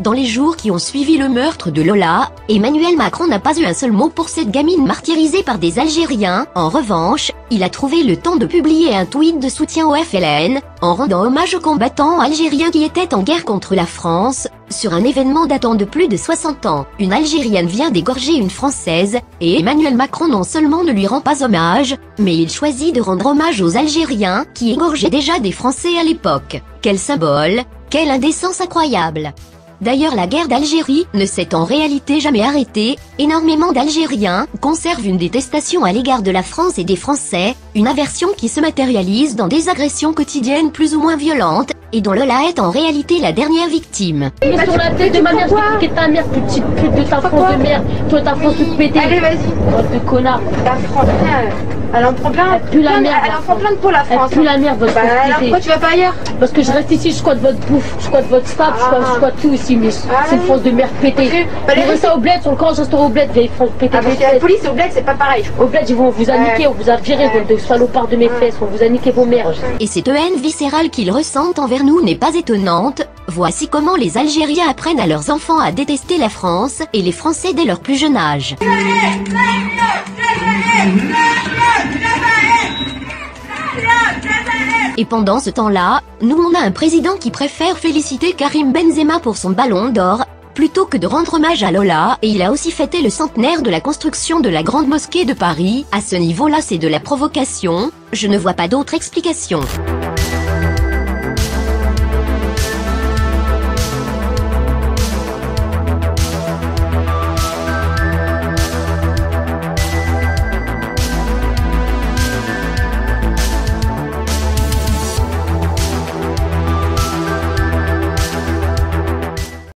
Dans les jours qui ont suivi le meurtre de Lola, Emmanuel Macron n'a pas eu un seul mot pour cette gamine martyrisée par des Algériens. En revanche, il a trouvé le temps de publier un tweet de soutien au FLN, en rendant hommage aux combattants algériens qui étaient en guerre contre la France. Sur un événement datant de plus de 60 ans, une Algérienne vient d'égorger une Française, et Emmanuel Macron non seulement ne lui rend pas hommage, mais il choisit de rendre hommage aux Algériens qui égorgeaient déjà des Français à l'époque. Quel symbole, quelle indécence incroyable D'ailleurs la guerre d'Algérie ne s'est en réalité jamais arrêtée, énormément d'Algériens conservent une détestation à l'égard de la France et des Français, une aversion qui se matérialise dans des agressions quotidiennes plus ou moins violentes, et dont Lola est en réalité la dernière victime. Mais sur la tête de ma mère, je ta mère, petite pute de ta France de merde, toi ta France toute pétée. Allez vas-y. de connard. La France, elle en prend plein. Elle pue la merde. Elle en prend plein pour la Elle France. pue la merde, votre Bah France alors pourquoi tu vas pas ailleurs Parce que je reste ici, je squatte votre bouffe, je squatte votre staff, je squatte- squatte tout ici, mais Ah, c'est une. France de merde pétée. Vas-y, Vous allez, restez au bled, sur le camp, je resterai au bled, vieille France pétée. Ah la police au bled c'est pas pareil. Au bled, ils vont vous a niqué, on vous a viré, de salopards de mes fesses, on vous a niqué vos mères. Et cette haine viscérale qu'ils ressentent envers nous n'est pas étonnante, voici comment les Algériens apprennent à leurs enfants à détester la France et les Français dès leur plus jeune âge. Et pendant ce temps-là, nous on a un président qui préfère féliciter Karim Benzema pour son ballon d'or, plutôt que de rendre hommage à Lola, et il a aussi fêté le centenaire de la construction de la grande mosquée de Paris, à ce niveau-là c'est de la provocation, je ne vois pas d'autre explication.